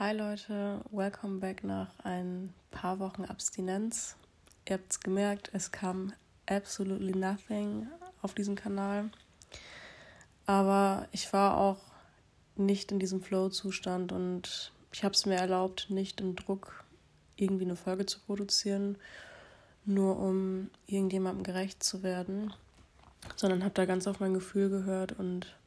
Hi Leute, welcome back nach ein paar Wochen Abstinenz. Ihr habt es gemerkt, es kam absolutely nothing auf diesem Kanal. Aber ich war auch nicht in diesem Flow-Zustand und ich habe es mir erlaubt, nicht im Druck irgendwie eine Folge zu produzieren, nur um irgendjemandem gerecht zu werden, sondern habe da ganz auf mein Gefühl gehört und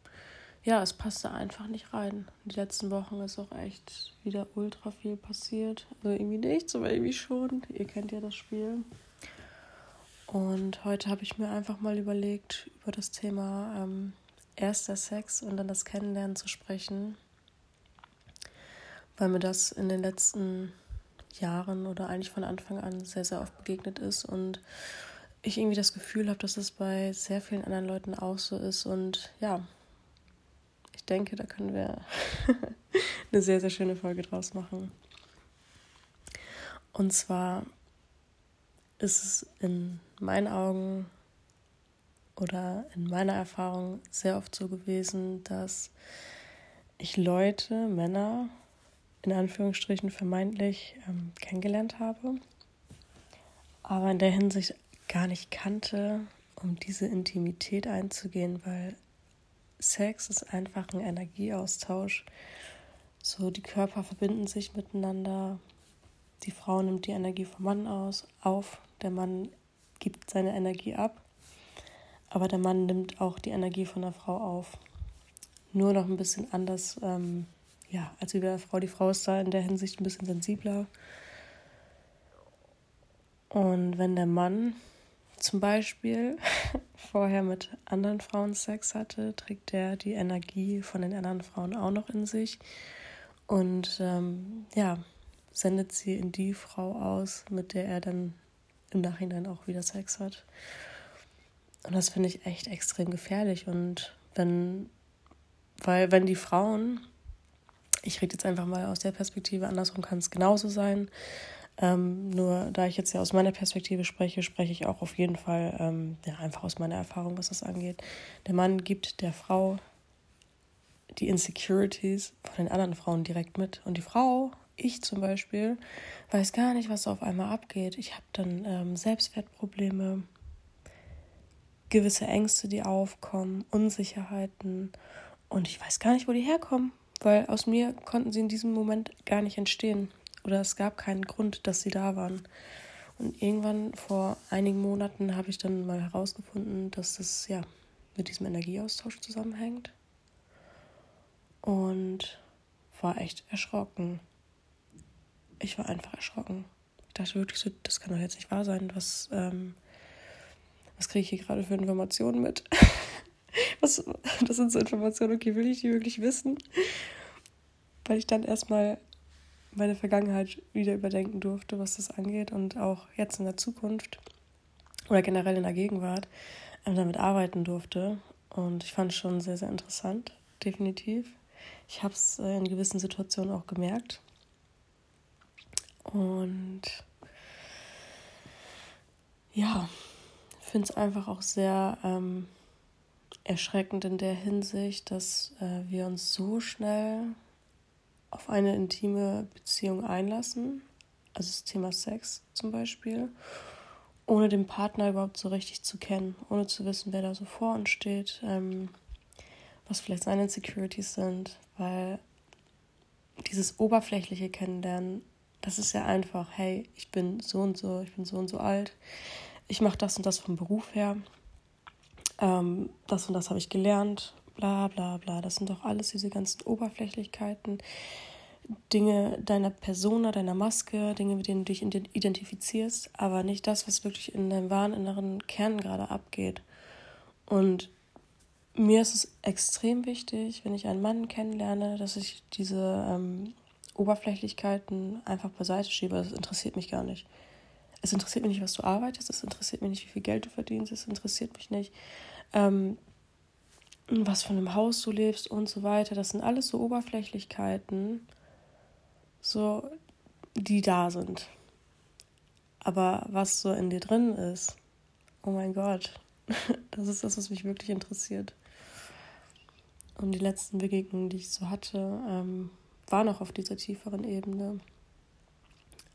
ja, es passte einfach nicht rein. Die letzten Wochen ist auch echt wieder ultra viel passiert. Also irgendwie nichts, aber irgendwie schon. Ihr kennt ja das Spiel. Und heute habe ich mir einfach mal überlegt, über das Thema ähm, erster Sex und dann das Kennenlernen zu sprechen. Weil mir das in den letzten Jahren oder eigentlich von Anfang an sehr, sehr oft begegnet ist. Und ich irgendwie das Gefühl habe, dass es bei sehr vielen anderen Leuten auch so ist. Und ja, ich denke, da können wir eine sehr, sehr schöne Folge draus machen. Und zwar ist es in meinen Augen oder in meiner Erfahrung sehr oft so gewesen, dass ich Leute, Männer, in Anführungsstrichen vermeintlich ähm, kennengelernt habe, aber in der Hinsicht gar nicht kannte, um diese Intimität einzugehen, weil Sex ist einfach ein Energieaustausch. So, die Körper verbinden sich miteinander. Die Frau nimmt die Energie vom Mann aus, auf. Der Mann gibt seine Energie ab. Aber der Mann nimmt auch die Energie von der Frau auf. Nur noch ein bisschen anders, ähm, ja, als wie bei der Frau. Die Frau ist da in der Hinsicht ein bisschen sensibler. Und wenn der Mann zum Beispiel vorher mit anderen Frauen Sex hatte, trägt er die Energie von den anderen Frauen auch noch in sich und ähm, ja, sendet sie in die Frau aus, mit der er dann im Nachhinein auch wieder Sex hat. Und das finde ich echt extrem gefährlich. Und wenn, weil wenn die Frauen, ich rede jetzt einfach mal aus der Perspektive, andersrum kann es genauso sein, ähm, nur da ich jetzt ja aus meiner Perspektive spreche, spreche ich auch auf jeden Fall ähm, ja, einfach aus meiner Erfahrung, was das angeht. Der Mann gibt der Frau die Insecurities von den anderen Frauen direkt mit. Und die Frau, ich zum Beispiel, weiß gar nicht, was auf einmal abgeht. Ich habe dann ähm, Selbstwertprobleme, gewisse Ängste, die aufkommen, Unsicherheiten. Und ich weiß gar nicht, wo die herkommen, weil aus mir konnten sie in diesem Moment gar nicht entstehen oder es gab keinen Grund, dass sie da waren. Und irgendwann vor einigen Monaten habe ich dann mal herausgefunden, dass das ja mit diesem Energieaustausch zusammenhängt. Und war echt erschrocken. Ich war einfach erschrocken. Ich dachte wirklich so, das kann doch jetzt nicht wahr sein. Was, ähm, was kriege ich hier gerade für Informationen mit? was, das sind so Informationen, okay, will ich die wirklich wissen? Weil ich dann erstmal meine Vergangenheit wieder überdenken durfte, was das angeht und auch jetzt in der Zukunft oder generell in der Gegenwart ähm, damit arbeiten durfte. Und ich fand es schon sehr, sehr interessant, definitiv. Ich habe es äh, in gewissen Situationen auch gemerkt. Und ja, finde es einfach auch sehr ähm, erschreckend in der Hinsicht, dass äh, wir uns so schnell auf eine intime Beziehung einlassen, also das Thema Sex zum Beispiel, ohne den Partner überhaupt so richtig zu kennen, ohne zu wissen, wer da so vor uns steht, ähm, was vielleicht seine Insecurities sind, weil dieses oberflächliche Kennenlernen, das ist ja einfach, hey, ich bin so und so, ich bin so und so alt, ich mache das und das vom Beruf her, ähm, das und das habe ich gelernt, bla bla bla. Das sind doch alles diese ganzen Oberflächlichkeiten, Dinge deiner Persona, deiner Maske, Dinge, mit denen du dich identifizierst, aber nicht das, was wirklich in deinem wahren inneren Kern gerade abgeht. Und mir ist es extrem wichtig, wenn ich einen Mann kennenlerne, dass ich diese ähm, Oberflächlichkeiten einfach beiseite schiebe. Das interessiert mich gar nicht. Es interessiert mich nicht, was du arbeitest, es interessiert mich nicht, wie viel Geld du verdienst, es interessiert mich nicht, ähm, was von einem Haus du lebst und so weiter. Das sind alles so Oberflächlichkeiten, so die da sind. Aber was so in dir drin ist, oh mein Gott, das ist das, was mich wirklich interessiert. Und die letzten Begegnungen, die ich so hatte, ähm, war noch auf dieser tieferen Ebene.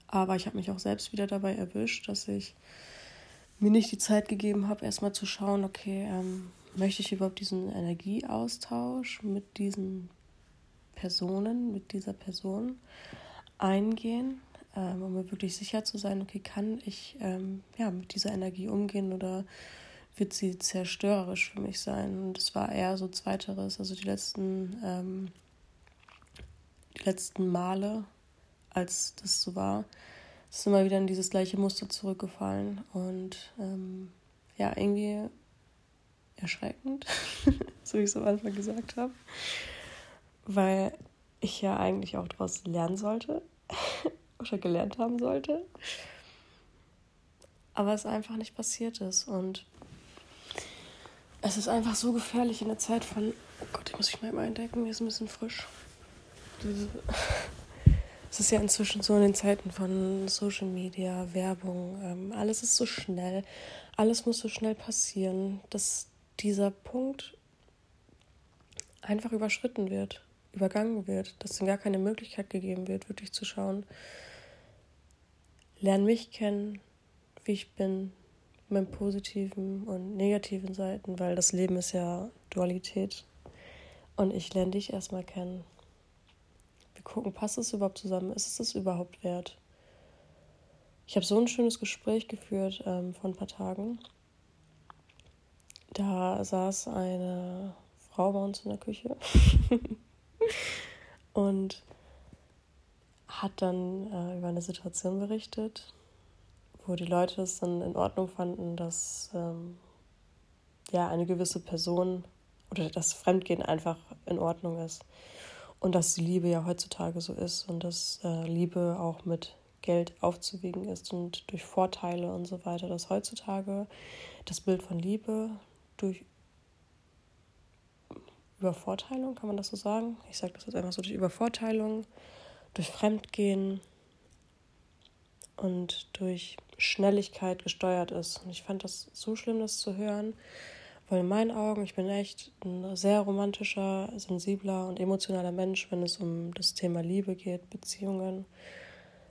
Aber ich habe mich auch selbst wieder dabei erwischt, dass ich mir nicht die Zeit gegeben habe, erstmal zu schauen, okay, ähm, möchte ich überhaupt diesen Energieaustausch mit diesen Personen, mit dieser Person eingehen, ähm, um mir wirklich sicher zu sein, okay, kann ich ähm, ja, mit dieser Energie umgehen oder wird sie zerstörerisch für mich sein? Und es war eher so zweiteres, also die letzten, ähm, die letzten Male, als das so war, ist immer wieder in dieses gleiche Muster zurückgefallen und ähm, ja, irgendwie erschreckend, so wie ich es am Anfang gesagt habe, weil ich ja eigentlich auch daraus lernen sollte oder gelernt haben sollte, aber es einfach nicht passiert ist und es ist einfach so gefährlich in der Zeit von, oh Gott, ich muss mich mal eindecken, mir ist ein bisschen frisch. Es ist ja inzwischen so in den Zeiten von Social Media, Werbung, ähm, alles ist so schnell, alles muss so schnell passieren, dass dieser Punkt einfach überschritten wird, übergangen wird, dass ihm gar keine Möglichkeit gegeben wird, wirklich zu schauen, lern mich kennen, wie ich bin, mit positiven und negativen Seiten, weil das Leben ist ja Dualität. Und ich lerne dich erstmal kennen gucken, passt es überhaupt zusammen? Ist es das überhaupt wert? Ich habe so ein schönes Gespräch geführt ähm, vor ein paar Tagen. Da saß eine Frau bei uns in der Küche und hat dann äh, über eine Situation berichtet, wo die Leute es dann in Ordnung fanden, dass ähm, ja eine gewisse Person oder das Fremdgehen einfach in Ordnung ist. Und dass die Liebe ja heutzutage so ist und dass äh, Liebe auch mit Geld aufzuwiegen ist und durch Vorteile und so weiter, dass heutzutage das Bild von Liebe durch Übervorteilung, kann man das so sagen? Ich sage das jetzt einfach so, durch Übervorteilung, durch Fremdgehen und durch Schnelligkeit gesteuert ist. Und ich fand das so schlimm, das zu hören, weil in meinen Augen, ich bin echt ein sehr romantischer, sensibler und emotionaler Mensch, wenn es um das Thema Liebe geht, Beziehungen.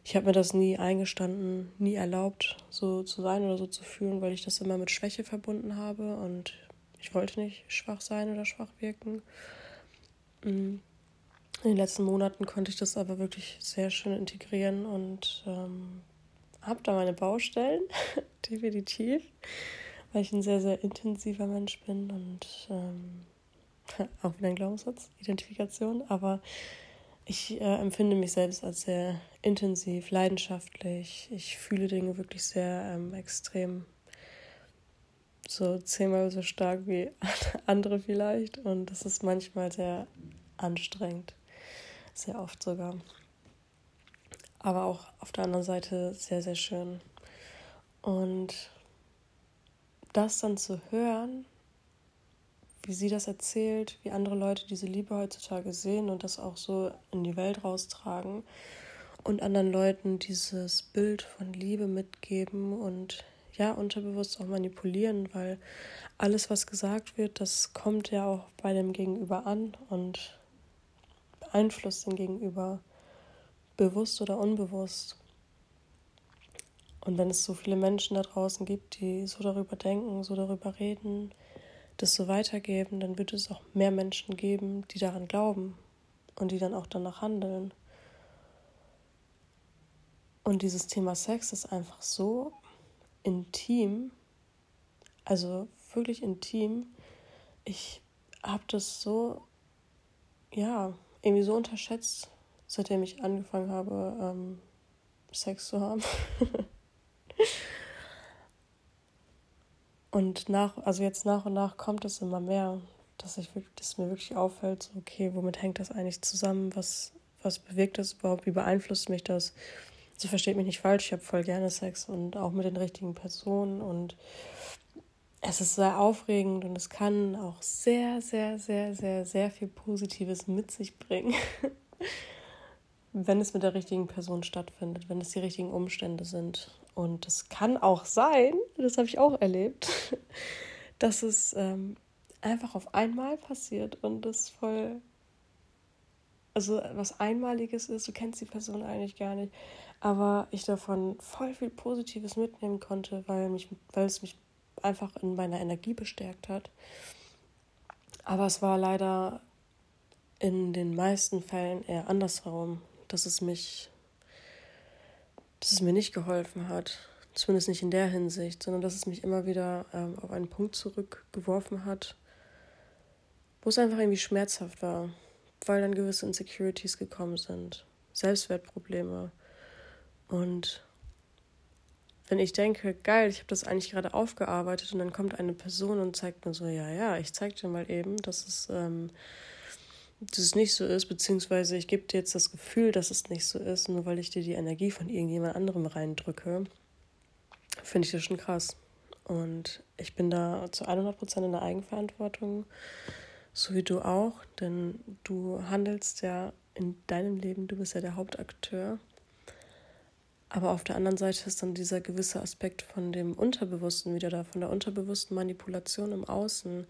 Ich habe mir das nie eingestanden, nie erlaubt, so zu sein oder so zu fühlen, weil ich das immer mit Schwäche verbunden habe und ich wollte nicht schwach sein oder schwach wirken. Mm. In den letzten Monaten konnte ich das aber wirklich sehr schön integrieren und ähm, habe da meine Baustellen, definitiv weil ich ein sehr, sehr intensiver Mensch bin und ähm, auch wieder ein Glaubenssatz, Identifikation, aber ich äh, empfinde mich selbst als sehr intensiv, leidenschaftlich. Ich fühle Dinge wirklich sehr ähm, extrem, so zehnmal so stark wie andere vielleicht und das ist manchmal sehr anstrengend, sehr oft sogar. Aber auch auf der anderen Seite sehr, sehr schön. Und das dann zu hören, wie sie das erzählt, wie andere Leute diese Liebe heutzutage sehen und das auch so in die Welt raustragen und anderen Leuten dieses Bild von Liebe mitgeben und ja, unterbewusst auch manipulieren, weil alles, was gesagt wird, das kommt ja auch bei dem Gegenüber an und beeinflusst den Gegenüber, bewusst oder unbewusst. Und wenn es so viele Menschen da draußen gibt, die so darüber denken, so darüber reden, das so weitergeben, dann wird es auch mehr Menschen geben, die daran glauben und die dann auch danach handeln. Und dieses Thema Sex ist einfach so intim, also wirklich intim. Ich habe das so, ja, irgendwie so unterschätzt, seitdem ich angefangen habe, ähm, Sex zu haben. Und nach, also jetzt nach und nach kommt es immer mehr, dass ich dass mir wirklich auffällt, so, okay, womit hängt das eigentlich zusammen? Was, was bewegt das überhaupt? Wie beeinflusst mich das? So versteht mich nicht falsch, ich habe voll gerne Sex und auch mit den richtigen Personen und es ist sehr aufregend und es kann auch sehr, sehr, sehr, sehr, sehr viel Positives mit sich bringen, wenn es mit der richtigen Person stattfindet, wenn es die richtigen Umstände sind. Und es kann auch sein, das habe ich auch erlebt, dass es ähm, einfach auf einmal passiert und das voll also was Einmaliges ist, du kennst die Person eigentlich gar nicht, aber ich davon voll viel Positives mitnehmen konnte, weil, mich, weil es mich einfach in meiner Energie bestärkt hat. Aber es war leider in den meisten Fällen eher andersherum, dass es mich, dass es mir nicht geholfen hat. Zumindest nicht in der Hinsicht, sondern dass es mich immer wieder ähm, auf einen Punkt zurückgeworfen hat, wo es einfach irgendwie schmerzhaft war, weil dann gewisse Insecurities gekommen sind, Selbstwertprobleme. Und wenn ich denke, geil, ich habe das eigentlich gerade aufgearbeitet und dann kommt eine Person und zeigt mir so, ja, ja, ich zeig dir mal eben, dass es, ähm, dass es nicht so ist, beziehungsweise ich gebe dir jetzt das Gefühl, dass es nicht so ist, nur weil ich dir die Energie von irgendjemand anderem reindrücke, finde ich das schon krass. Und ich bin da zu 100% in der Eigenverantwortung, so wie du auch, denn du handelst ja in deinem Leben, du bist ja der Hauptakteur. Aber auf der anderen Seite ist dann dieser gewisse Aspekt von dem Unterbewussten wieder da, von der unterbewussten Manipulation im Außen,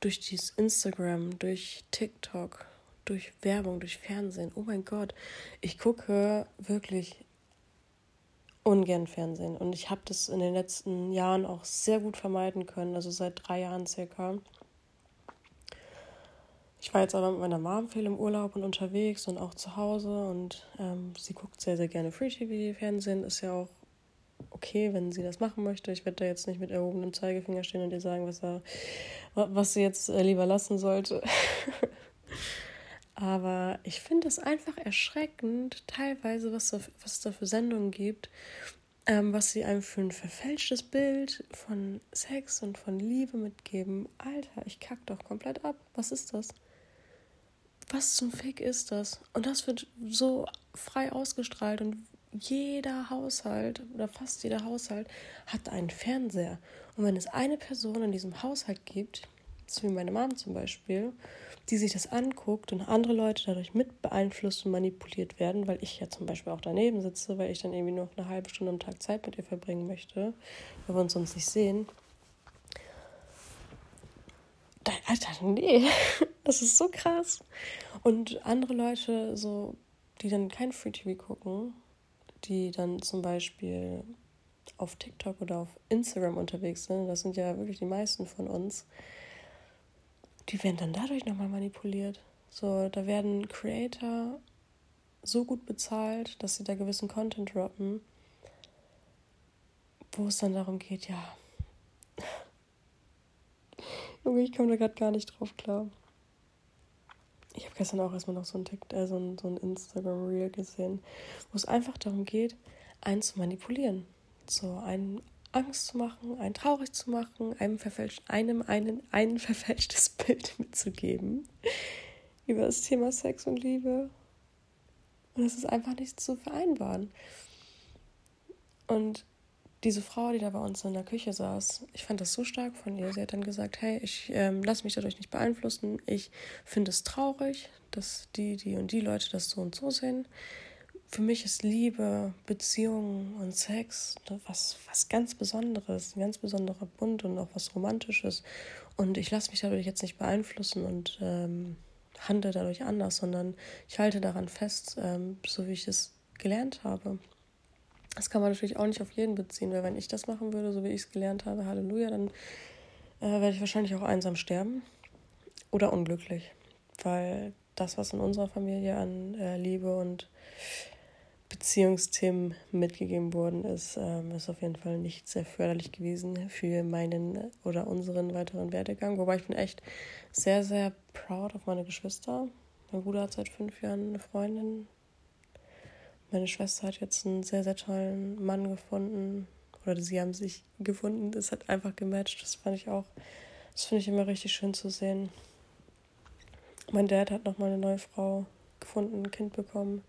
durch dieses Instagram, durch TikTok, durch Werbung, durch Fernsehen. Oh mein Gott, ich gucke wirklich ungern Fernsehen. Und ich habe das in den letzten Jahren auch sehr gut vermeiden können, also seit drei Jahren circa. Ich war jetzt aber mit meiner Mom viel im Urlaub und unterwegs und auch zu Hause und ähm, sie guckt sehr, sehr gerne Free TV. Fernsehen ist ja auch okay, wenn sie das machen möchte. Ich werde da jetzt nicht mit erhobenem Zeigefinger stehen und ihr sagen, was, er, was sie jetzt äh, lieber lassen sollte. Aber ich finde es einfach erschreckend, teilweise, was, da, was es da für Sendungen gibt, ähm, was sie einem für ein verfälschtes Bild von Sex und von Liebe mitgeben. Alter, ich kack doch komplett ab. Was ist das? was zum Fick ist das? Und das wird so frei ausgestrahlt und jeder Haushalt oder fast jeder Haushalt hat einen Fernseher. Und wenn es eine Person in diesem Haushalt gibt, so wie meine Mom zum Beispiel, die sich das anguckt und andere Leute dadurch mit beeinflusst und manipuliert werden, weil ich ja zum Beispiel auch daneben sitze, weil ich dann irgendwie noch eine halbe Stunde am Tag Zeit mit ihr verbringen möchte, weil wir uns sonst nicht sehen. Alter, nee, das ist so krass. Und andere Leute, so, die dann kein Free TV gucken, die dann zum Beispiel auf TikTok oder auf Instagram unterwegs sind, das sind ja wirklich die meisten von uns, die werden dann dadurch nochmal manipuliert. So, da werden Creator so gut bezahlt, dass sie da gewissen Content droppen, wo es dann darum geht, ja, Junge, ich komme da gerade gar nicht drauf klar. Ich habe gestern auch erstmal noch so ein, TikTok, äh, so ein, so ein Instagram-Reel gesehen, wo es einfach darum geht, einen zu manipulieren. So einen Angst zu machen, einen traurig zu machen, einem, verfälscht, einem einen, ein verfälschtes Bild mitzugeben über das Thema Sex und Liebe. Und es ist einfach nicht zu vereinbaren. Und diese Frau, die da bei uns in der Küche saß, ich fand das so stark von ihr. Sie hat dann gesagt, hey, ich ähm, lasse mich dadurch nicht beeinflussen. Ich finde es traurig, dass die, die und die Leute das so und so sehen. Für mich ist Liebe, Beziehungen und Sex was, was ganz Besonderes, ein ganz besonderer Bund und auch was Romantisches. Und ich lasse mich dadurch jetzt nicht beeinflussen und ähm, handle dadurch anders, sondern ich halte daran fest, ähm, so wie ich es gelernt habe. Das kann man natürlich auch nicht auf jeden beziehen, weil wenn ich das machen würde, so wie ich es gelernt habe, Halleluja, dann äh, werde ich wahrscheinlich auch einsam sterben oder unglücklich, weil das, was in unserer Familie an äh, Liebe und Beziehungsthemen mitgegeben worden ist, ähm, ist auf jeden Fall nicht sehr förderlich gewesen für meinen oder unseren weiteren Werdegang. Wobei ich bin echt sehr, sehr proud auf meine Geschwister. Mein Bruder hat seit fünf Jahren eine Freundin, meine Schwester hat jetzt einen sehr, sehr tollen Mann gefunden. Oder sie haben sich gefunden. Das hat einfach gematcht. Das fand ich auch, das finde ich immer richtig schön zu sehen. Mein Dad hat nochmal eine neue Frau gefunden, ein Kind bekommen.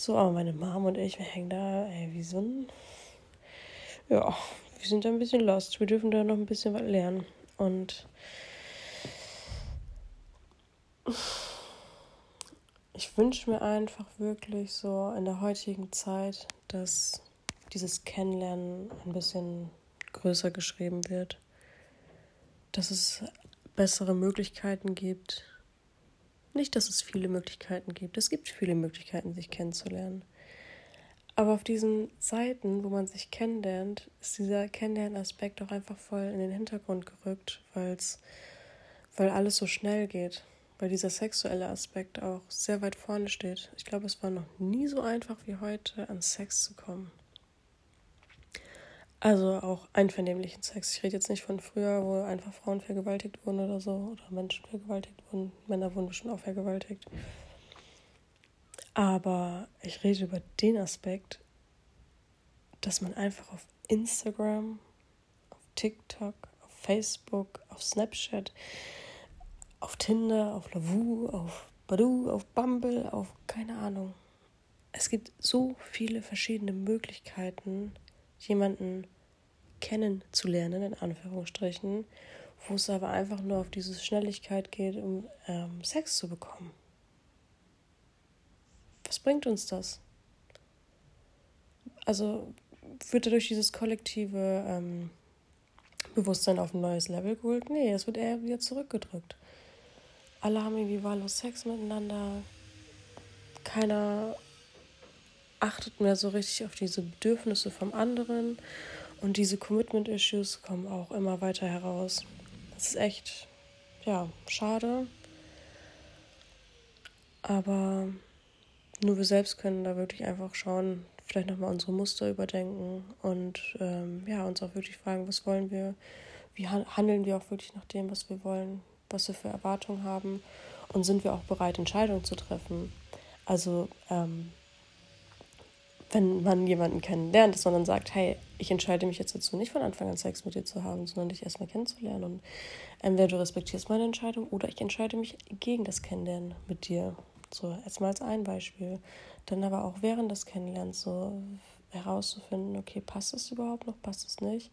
So, aber meine Mom und ich, wir hängen da, ey, wie so ein. Ja, wir sind da ein bisschen lost. Wir dürfen da noch ein bisschen was lernen. Und ich wünsche mir einfach wirklich so in der heutigen Zeit, dass dieses Kennenlernen ein bisschen größer geschrieben wird, dass es bessere Möglichkeiten gibt, nicht, dass es viele Möglichkeiten gibt. Es gibt viele Möglichkeiten, sich kennenzulernen. Aber auf diesen Seiten, wo man sich kennenlernt, ist dieser Kennenlernaspekt auch einfach voll in den Hintergrund gerückt, weil's, weil alles so schnell geht. Weil dieser sexuelle Aspekt auch sehr weit vorne steht. Ich glaube, es war noch nie so einfach wie heute, an Sex zu kommen. Also auch einvernehmlichen Sex. Ich rede jetzt nicht von früher, wo einfach Frauen vergewaltigt wurden oder so, oder Menschen vergewaltigt wurden. Männer wurden bestimmt auch vergewaltigt. Aber ich rede über den Aspekt, dass man einfach auf Instagram, auf TikTok, auf Facebook, auf Snapchat, auf Tinder, auf Lavu, auf Badu, auf Bumble, auf keine Ahnung. Es gibt so viele verschiedene Möglichkeiten, jemanden kennenzulernen, in Anführungsstrichen, wo es aber einfach nur auf diese Schnelligkeit geht, um ähm, Sex zu bekommen. Was bringt uns das? Also wird dadurch dieses kollektive ähm, Bewusstsein auf ein neues Level geholt? Nee, es wird eher wieder zurückgedrückt. Alle haben irgendwie wahllos Sex miteinander. Keiner achtet mehr so richtig auf diese Bedürfnisse vom anderen. Und diese Commitment-Issues kommen auch immer weiter heraus. Das ist echt, ja, schade. Aber nur wir selbst können da wirklich einfach schauen, vielleicht nochmal unsere Muster überdenken und ähm, ja, uns auch wirklich fragen, was wollen wir, wie handeln wir auch wirklich nach dem, was wir wollen, was wir für Erwartungen haben und sind wir auch bereit, Entscheidungen zu treffen. Also ähm, wenn man jemanden kennenlernt, dass man dann sagt, hey, ich entscheide mich jetzt dazu, nicht von Anfang an Sex mit dir zu haben, sondern dich erstmal kennenzulernen. Und entweder du respektierst meine Entscheidung oder ich entscheide mich gegen das Kennenlernen mit dir. So, erstmal als ein Beispiel. Dann aber auch während des Kennenlernens so herauszufinden, okay, passt es überhaupt noch, passt es nicht?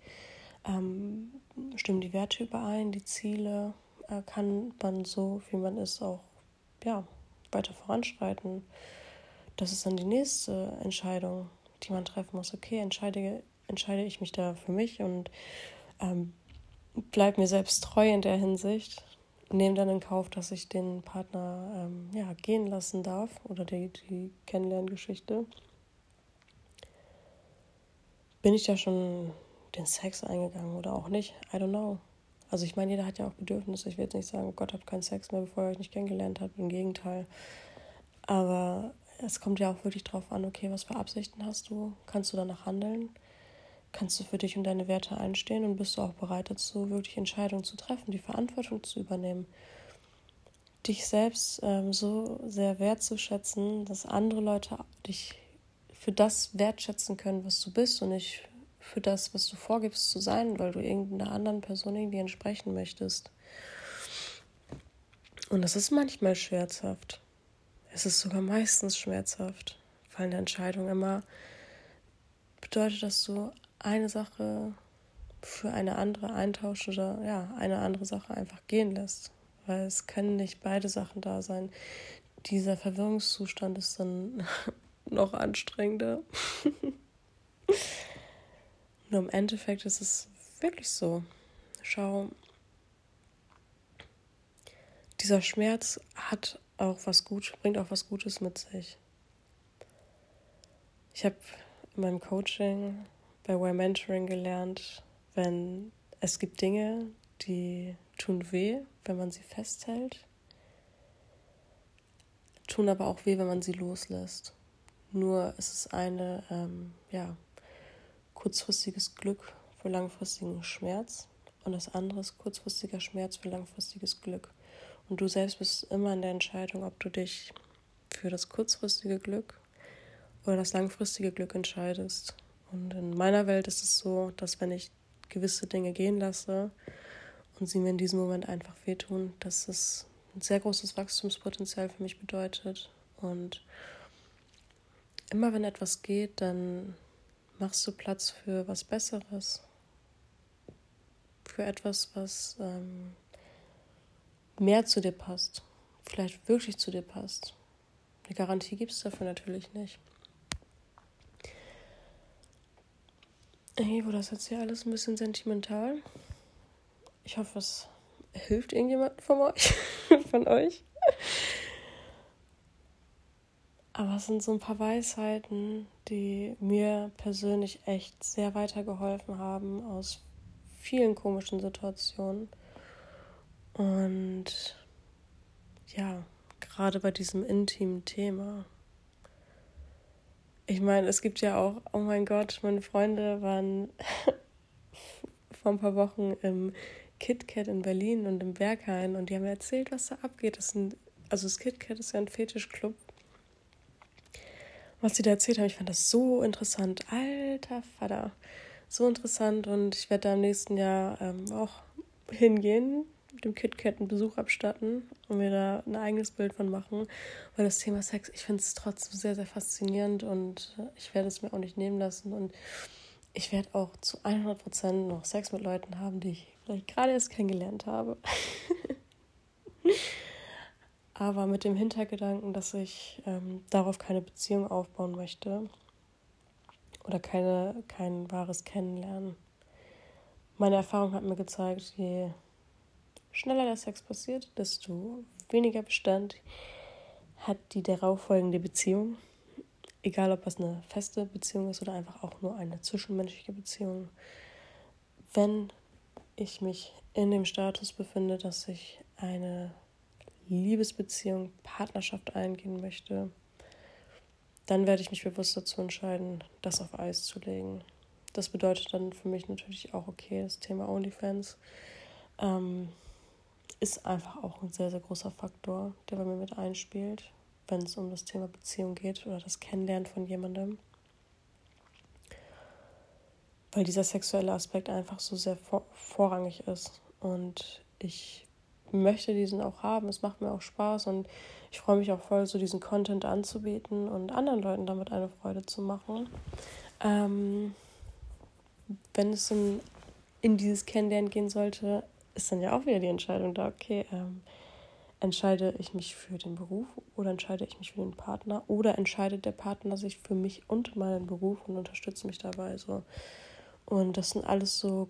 Ähm, stimmen die Werte überein, die Ziele? Äh, kann man so, wie man ist, auch ja, weiter voranschreiten? Das ist dann die nächste Entscheidung, die man treffen muss. Okay, entscheide, entscheide ich mich da für mich und ähm, bleib mir selbst treu in der Hinsicht. Nehme dann in Kauf, dass ich den Partner ähm, ja, gehen lassen darf oder die, die Kennenlerngeschichte. Bin ich da schon den Sex eingegangen oder auch nicht? I don't know. Also ich meine, jeder hat ja auch Bedürfnisse. Ich will jetzt nicht sagen, oh Gott, habt keinen Sex mehr, bevor ihr euch nicht kennengelernt habt. Im Gegenteil. Aber es kommt ja auch wirklich drauf an, okay, was für Absichten hast du? Kannst du danach handeln? Kannst du für dich und deine Werte einstehen und bist du auch bereit dazu, wirklich Entscheidungen zu treffen, die Verantwortung zu übernehmen? Dich selbst ähm, so sehr wertzuschätzen, dass andere Leute dich für das wertschätzen können, was du bist und nicht für das, was du vorgibst zu sein, weil du irgendeiner anderen Person irgendwie entsprechen möchtest. Und das ist manchmal schmerzhaft es ist sogar meistens schmerzhaft, weil eine Entscheidung immer bedeutet, dass du eine Sache für eine andere eintauschst oder ja, eine andere Sache einfach gehen lässt. Weil es können nicht beide Sachen da sein. Dieser Verwirrungszustand ist dann noch anstrengender. Nur im Endeffekt ist es wirklich so. Schau, dieser Schmerz hat auch was gut, bringt auch was Gutes mit sich. Ich habe in meinem Coaching bei Y Mentoring gelernt, wenn es gibt Dinge, die tun weh, wenn man sie festhält, tun aber auch weh, wenn man sie loslässt. Nur es ist eine, ähm, ja, kurzfristiges Glück für langfristigen Schmerz und das andere ist kurzfristiger Schmerz für langfristiges Glück. Und du selbst bist immer in der Entscheidung, ob du dich für das kurzfristige Glück oder das langfristige Glück entscheidest. Und in meiner Welt ist es so, dass wenn ich gewisse Dinge gehen lasse und sie mir in diesem Moment einfach wehtun, dass es ein sehr großes Wachstumspotenzial für mich bedeutet. Und immer wenn etwas geht, dann machst du Platz für was Besseres. Für etwas, was ähm, mehr zu dir passt, vielleicht wirklich zu dir passt. Eine Garantie gibt es dafür natürlich nicht. Hey, wo das jetzt hier alles ein bisschen sentimental? Ich hoffe, es hilft irgendjemand von euch. von euch. Aber es sind so ein paar Weisheiten, die mir persönlich echt sehr weitergeholfen haben aus vielen komischen Situationen. Und ja, gerade bei diesem intimen Thema. Ich meine, es gibt ja auch, oh mein Gott, meine Freunde waren vor ein paar Wochen im KitKat in Berlin und im Berghain und die haben mir erzählt, was da abgeht. Das sind, also das KitKat ist ja ein Fetischclub. Was sie da erzählt haben, ich fand das so interessant. Alter Vater so interessant und ich werde da im nächsten Jahr ähm, auch hingehen, dem KitKat einen Besuch abstatten und mir da ein eigenes Bild von machen. Weil das Thema Sex, ich finde es trotzdem sehr, sehr faszinierend und ich werde es mir auch nicht nehmen lassen. Und ich werde auch zu 100% noch Sex mit Leuten haben, die ich vielleicht gerade erst kennengelernt habe. Aber mit dem Hintergedanken, dass ich ähm, darauf keine Beziehung aufbauen möchte oder keine, kein wahres Kennenlernen. Meine Erfahrung hat mir gezeigt, je schneller der Sex passiert, desto weniger Bestand hat die darauffolgende Beziehung. Egal, ob das eine feste Beziehung ist oder einfach auch nur eine zwischenmenschliche Beziehung. Wenn ich mich in dem Status befinde, dass ich eine Liebesbeziehung, Partnerschaft eingehen möchte, dann werde ich mich bewusst dazu entscheiden, das auf Eis zu legen. Das bedeutet dann für mich natürlich auch, okay, das Thema OnlyFans ähm, ist einfach auch ein sehr, sehr großer Faktor, der bei mir mit einspielt, wenn es um das Thema Beziehung geht oder das Kennenlernen von jemandem. Weil dieser sexuelle Aspekt einfach so sehr vor vorrangig ist. Und ich möchte diesen auch haben. Es macht mir auch Spaß und ich freue mich auch voll, so diesen Content anzubieten und anderen Leuten damit eine Freude zu machen. Ähm, wenn es in, in dieses Kennenlernen gehen sollte, ist dann ja auch wieder die Entscheidung da, okay, ähm, entscheide ich mich für den Beruf oder entscheide ich mich für den Partner oder entscheidet der Partner sich für mich und meinen Beruf und unterstützt mich dabei so. Und das sind alles so,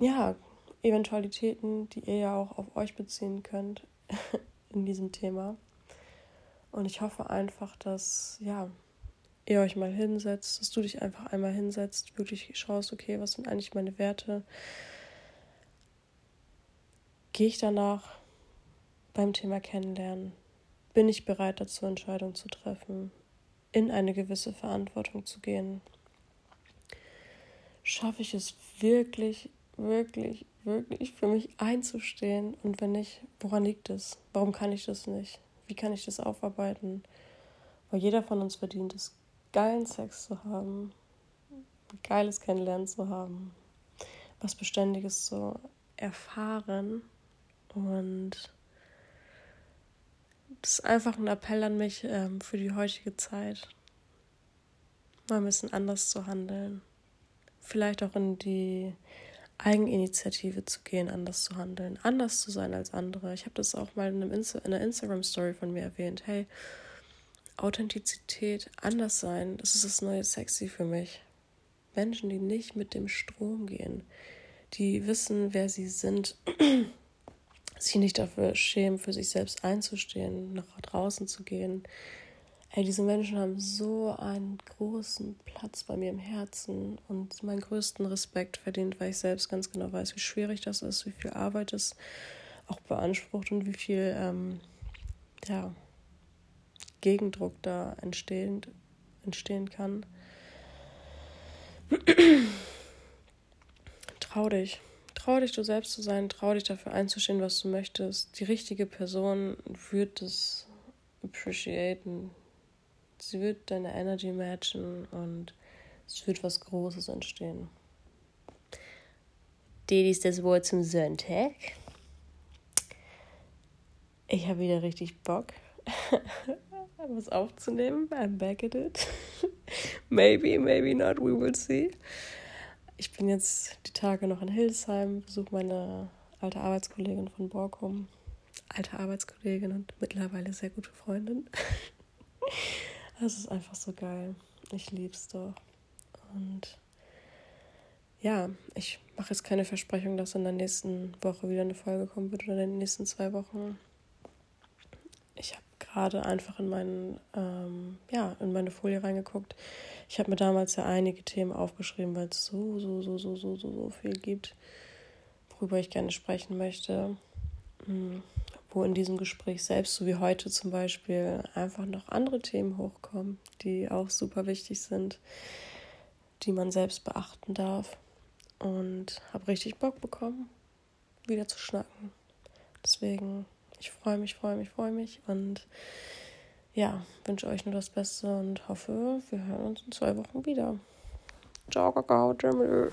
ja, Eventualitäten, die ihr ja auch auf euch beziehen könnt. in diesem Thema. Und ich hoffe einfach, dass, ja, ihr euch mal hinsetzt, dass du dich einfach einmal hinsetzt, wirklich schaust, okay, was sind eigentlich meine Werte? Gehe ich danach beim Thema Kennenlernen? Bin ich bereit dazu, Entscheidungen zu treffen, in eine gewisse Verantwortung zu gehen? Schaffe ich es wirklich, wirklich, wirklich für mich einzustehen? Und wenn nicht, woran liegt es? Warum kann ich das nicht? Wie kann ich das aufarbeiten? Weil jeder von uns verdient es, geilen Sex zu haben, geiles Kennenlernen zu haben, was Beständiges zu erfahren. Und das ist einfach ein Appell an mich ähm, für die heutige Zeit, mal ein bisschen anders zu handeln. Vielleicht auch in die Eigeninitiative zu gehen, anders zu handeln, anders zu sein als andere. Ich habe das auch mal in, Insta in einer Instagram-Story von mir erwähnt. Hey, Authentizität, anders sein, das ist das neue Sexy für mich. Menschen, die nicht mit dem Strom gehen, die wissen, wer sie sind, sich nicht dafür schämen, für sich selbst einzustehen, nach draußen zu gehen, Ey, diese Menschen haben so einen großen Platz bei mir im Herzen und meinen größten Respekt verdient, weil ich selbst ganz genau weiß, wie schwierig das ist, wie viel Arbeit es auch beansprucht und wie viel ähm, ja, Gegendruck da entstehen, entstehen kann. trau dich. Trau dich, du selbst zu sein. Trau dich dafür einzustehen, was du möchtest. Die richtige Person wird es appreciaten sie wird deine Energy matchen und es wird was Großes entstehen. ist das Wort zum Sonntag. Ich habe wieder richtig Bock, was aufzunehmen. I'm back at it. maybe, maybe not, we will see. Ich bin jetzt die Tage noch in Hildesheim, besuche meine alte Arbeitskollegin von Borkum. Alte Arbeitskollegin und mittlerweile sehr gute Freundin. Es ist einfach so geil. Ich liebe es doch. Und ja, ich mache jetzt keine Versprechung, dass in der nächsten Woche wieder eine Folge kommen wird oder in den nächsten zwei Wochen. Ich habe gerade einfach in meinen, ähm, ja, in meine Folie reingeguckt. Ich habe mir damals ja einige Themen aufgeschrieben, weil es so, so, so, so, so, so, so viel gibt, worüber ich gerne sprechen möchte. Hm, wo in diesem Gespräch selbst, so wie heute zum Beispiel, einfach noch andere Themen hochkommen, die auch super wichtig sind, die man selbst beachten darf. Und habe richtig Bock bekommen, wieder zu schnacken. Deswegen, ich freue mich, freue mich, freue mich und ja, wünsche euch nur das Beste und hoffe, wir hören uns in zwei Wochen wieder. Ciao, Kakao, Jimmy.